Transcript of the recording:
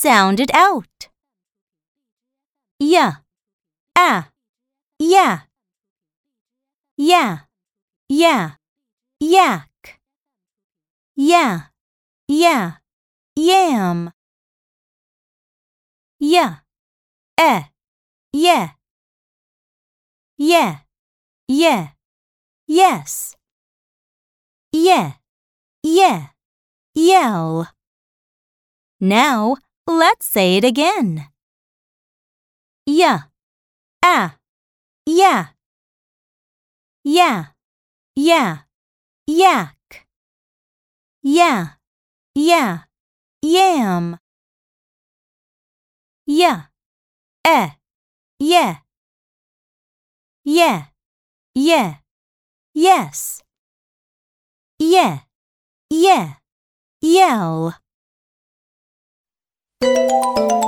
sound it out. Yeah, ah, yeah. Yeah, yeah, yak. Yeah, yeah, yam. Yeah, eh, yeah. Yeah, yeah, yes. Yeah, yeah, yell. Now let's say it again. Yeah, ah, yeah. Yeah, yeah, yak. Yeah, yeah, yam. Yeah, eh, yeah. Yeah, yeah, yes. Yeah, yeah, yell. Música